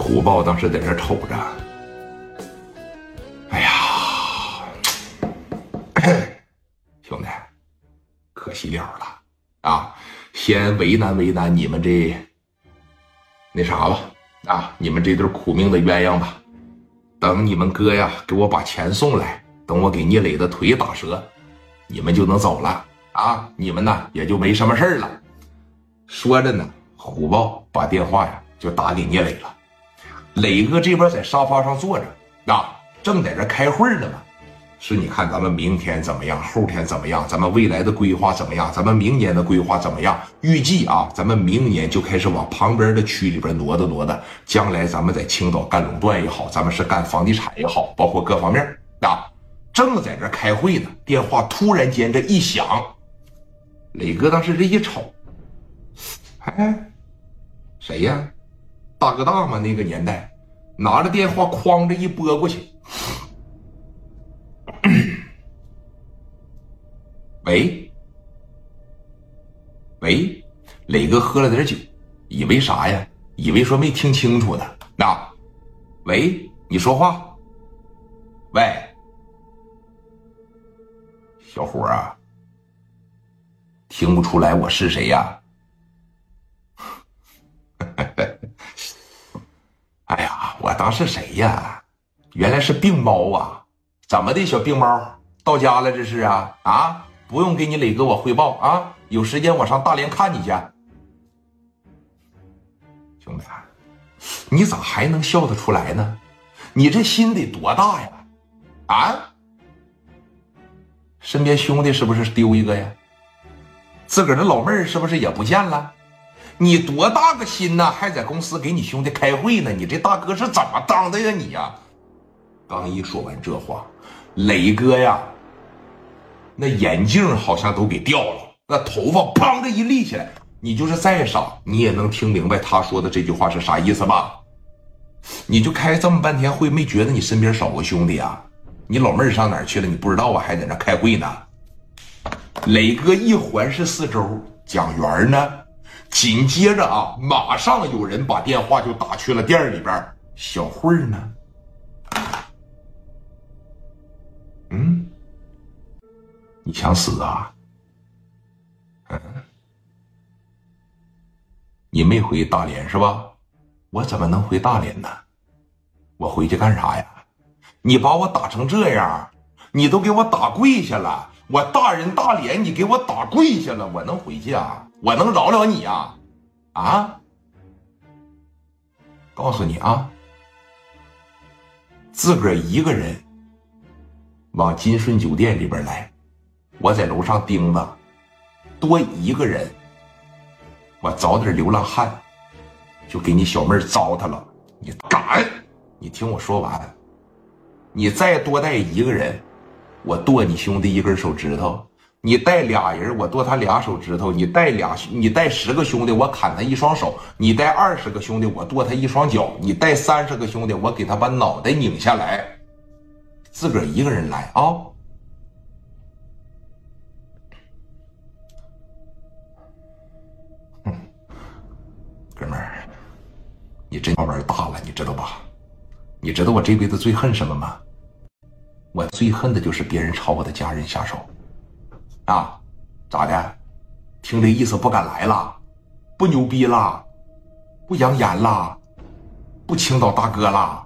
虎豹当时在这瞅着，哎呀，兄弟，可惜了了啊！先为难为难你们这那啥吧啊！你们这对苦命的鸳鸯吧。等你们哥呀给我把钱送来，等我给聂磊的腿打折，你们就能走了啊！你们呢也就没什么事了。说着呢，虎豹把电话呀就打给聂磊了。磊哥这边在沙发上坐着，啊，正在这开会呢嘛。是，你看咱们明天怎么样，后天怎么样，咱们未来的规划怎么样，咱们明年的规划怎么样？预计啊，咱们明年就开始往旁边的区里边挪的挪的。将来咱们在青岛干垄断也好，咱们是干房地产也好，包括各方面啊，正在这开会呢，电话突然间这一响，磊哥当时这一瞅，哎，谁呀？大哥大嘛，那个年代，拿着电话哐着一拨过去。喂，喂，磊哥喝了点酒，以为啥呀？以为说没听清楚呢。那，喂，你说话。喂，小伙啊，听不出来我是谁呀？哎呀，我当是谁呀？原来是病猫啊！怎么的，小病猫到家了？这是啊啊！不用给你磊哥我汇报啊，有时间我上大连看你去。兄弟，你咋还能笑得出来呢？你这心得多大呀？啊？身边兄弟是不是丢一个呀？自个儿的老妹儿是不是也不见了？你多大个心呢？还在公司给你兄弟开会呢？你这大哥是怎么当的呀？你呀！刚一说完这话，磊哥呀，那眼镜好像都给掉了，那头发砰的一立起来。你就是再傻，你也能听明白他说的这句话是啥意思吧？你就开这么半天会，没觉得你身边少个兄弟啊？你老妹儿上哪儿去了？你不知道啊？还在那开会呢。磊哥一环视四周，蒋元呢？紧接着啊，马上有人把电话就打去了店里边。小慧呢？嗯，你想死啊？嗯，你没回大连是吧？我怎么能回大连呢？我回去干啥呀？你把我打成这样，你都给我打跪下了。我大人大脸，你给我打跪下了，我能回去啊？我能饶了你啊？啊！告诉你啊，自个儿一个人往金顺酒店里边来，我在楼上盯着，多一个人，我找点流浪汉，就给你小妹糟蹋了。你敢？你听我说完，你再多带一个人。我剁你兄弟一根手指头，你带俩人，我剁他俩手指头；你带俩，你带十个兄弟，我砍他一双手；你带二十个兄弟，我剁他一双脚；你带三十个兄弟，我给他把脑袋拧下来。自个儿一个人来啊！哥们儿，你真玩大了，你知道吧？你知道我这辈子最恨什么吗？我最恨的就是别人朝我的家人下手，啊，咋的？听这意思不敢来了，不牛逼了，不扬言了，不青岛大哥了，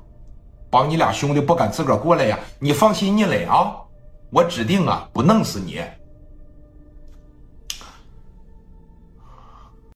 帮你俩兄弟不敢自个儿过来呀？你放心，聂磊啊，我指定啊不弄死你，